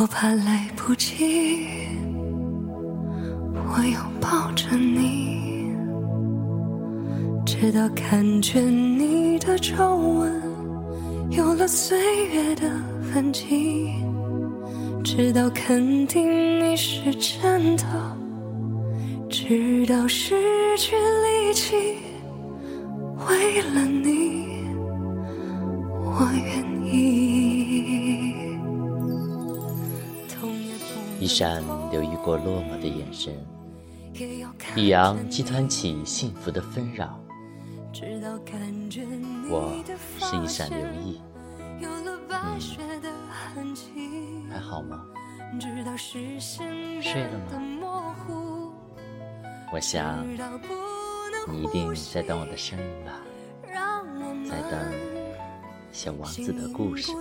我怕来不及，我又抱着你，直到感觉你的皱纹有了岁月的痕迹，直到肯定你是真的，直到失去力气，为了你，我愿意。一闪流于过落寞的眼神，一扬激湍起幸福的纷扰。我是一闪留意，嗯，还好吗？睡了吗？我想你一定在等我的声音吧，在等小王子的故事。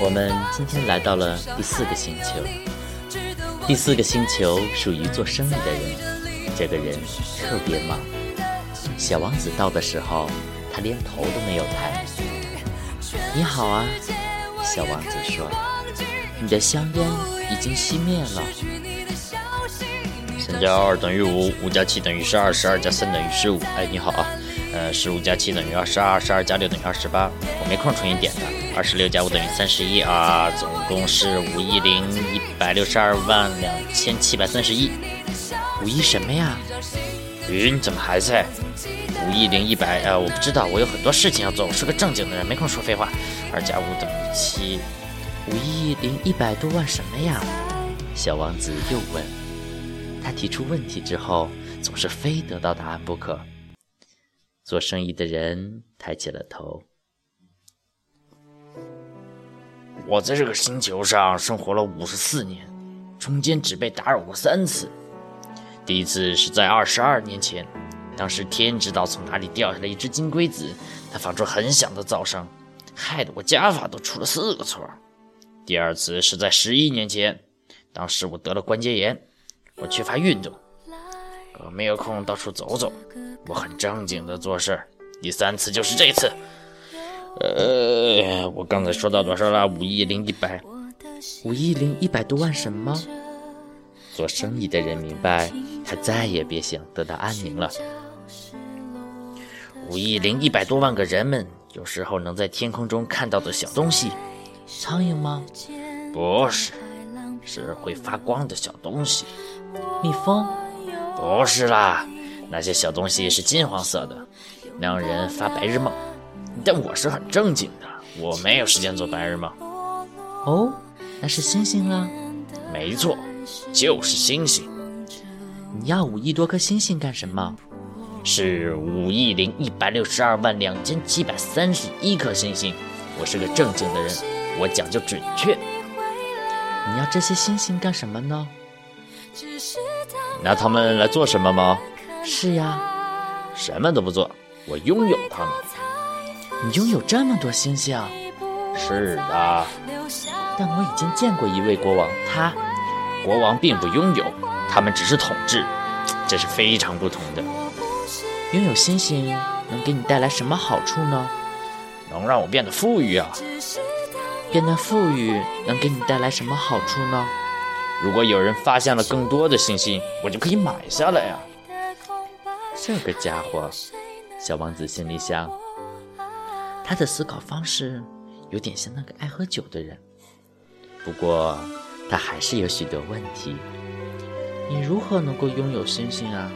我们今天来到了第四个星球，第四个星球属于做生意的人，这个人特别忙。小王子到的时候，他连头都没有抬。你好啊，小王子说，你的香烟已经熄灭了。三加二等于五，五加七等于十二，十二加三等于十五。哎，你好啊。呃，十五加七等于二十二，十二加六等于二十八。我没空重新点的。二十六加五等于三十一啊，总共是五亿零一百六十二万两千七百三十一。五亿什么呀？云怎么还在？五亿零一百啊，我不知道，我有很多事情要做，我是个正经的人，没空说废话。二加五等于七。五亿零一百多万什么呀？小王子又问。他提出问题之后，总是非得到答案不可。做生意的人抬起了头。我在这个星球上生活了五十四年，中间只被打扰过三次。第一次是在二十二年前，当时天知道从哪里掉下来一只金龟子，它发出很响的噪声，害得我加法都出了四个错。第二次是在十一年前，当时我得了关节炎，我缺乏运动，我没有空到处走走。我很正经的做事第三次就是这次。呃，我刚才说到多少了？五亿零一百，五亿零一百多万什么？做生意的人明白，他再也别想得到安宁了。五亿零一百多万个人们，有时候能在天空中看到的小东西，苍蝇吗？不是，是会发光的小东西。蜜蜂？不是啦。那些小东西是金黄色的，让人发白日梦。但我是很正经的，我没有时间做白日梦。哦，那是星星啊！没错，就是星星。你要五亿多颗星星干什么？是五亿零一百六十二万两千七百三十一颗星星。我是个正经的人，我讲究准确。你要这些星星干什么呢？拿他们来做什么吗？是呀，什么都不做，我拥有他们。你拥有这么多星星？是的，但我已经见过一位国王，他，国王并不拥有，他们只是统治，这是非常不同的。拥有星星能给你带来什么好处呢？能让我变得富裕啊！变得富裕能给你带来什么好处呢？如果有人发现了更多的星星，我就可以买下来呀。这个家伙，小王子心里想。他的思考方式有点像那个爱喝酒的人。不过，他还是有许多问题。你如何能够拥有星星啊？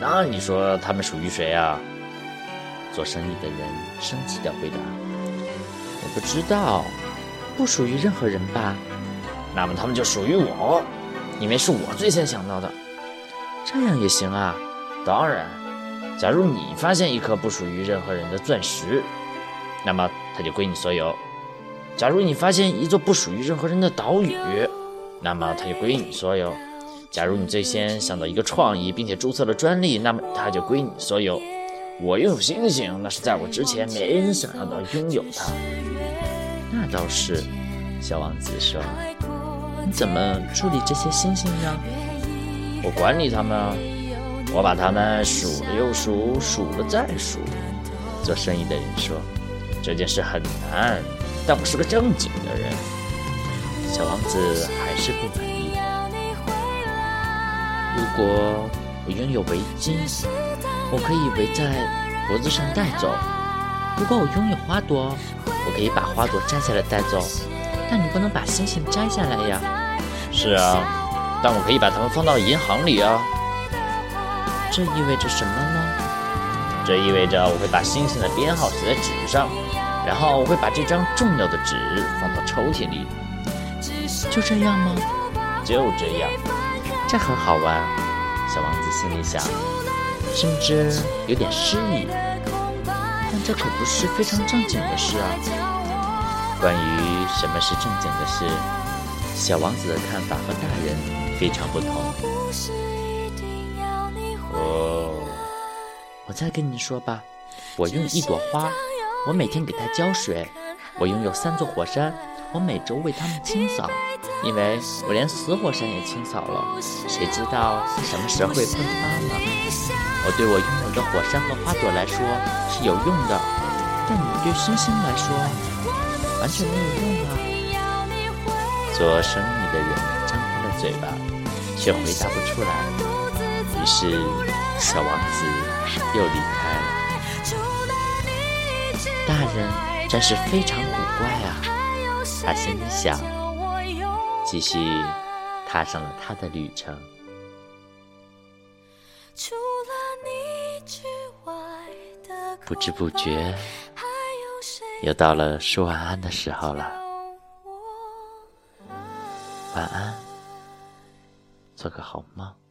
那你说他们属于谁啊？做生意的人生气地回答：“我不知道，不属于任何人吧？那么他们就属于我，因为是我最先想到的。这样也行啊。”当然，假如你发现一颗不属于任何人的钻石，那么它就归你所有；假如你发现一座不属于任何人的岛屿，那么它就归你所有；假如你最先想到一个创意并且注册了专利，那么它就归你所有。我拥有星星，那是在我之前没人想要到拥有它。那倒是，小王子说：“你怎么处理这些星星呢？”我管理它们啊。我把它们数了又数，数了再数。做生意的人说：“这件事很难，但我是个正经的人。”小王子还是不满意。如果我拥有围巾，我可以围在脖子上带走；如果我拥有花朵，我可以把花朵摘下来带走。但你不能把星星摘下来呀。是啊，但我可以把它们放到银行里啊。这意味着什么呢？这意味着我会把星星的编号写在纸上，然后我会把这张重要的纸放到抽屉里。就这样吗？就这样。这很好玩，小王子心里想，甚至有点诗意。但这可不是非常正经的事啊。关于什么是正经的事，小王子的看法和大人非常不同。哦，我再跟你说吧，我用一朵花，我每天给它浇水；我拥有三座火山，我每周为它们清扫。因为我连死火山也清扫了，谁知道什么时候会喷发呢？我对我拥有的火山和花朵来说是有用的，但你对星星来说完全没有用啊！做生意的人张开了嘴巴，却回答不出来。于是，小王子又离开了。大人真是非常古怪啊！他心里想。继续踏上了他的旅程。不知不觉，又到了说晚安的时候了。晚安，做个好梦。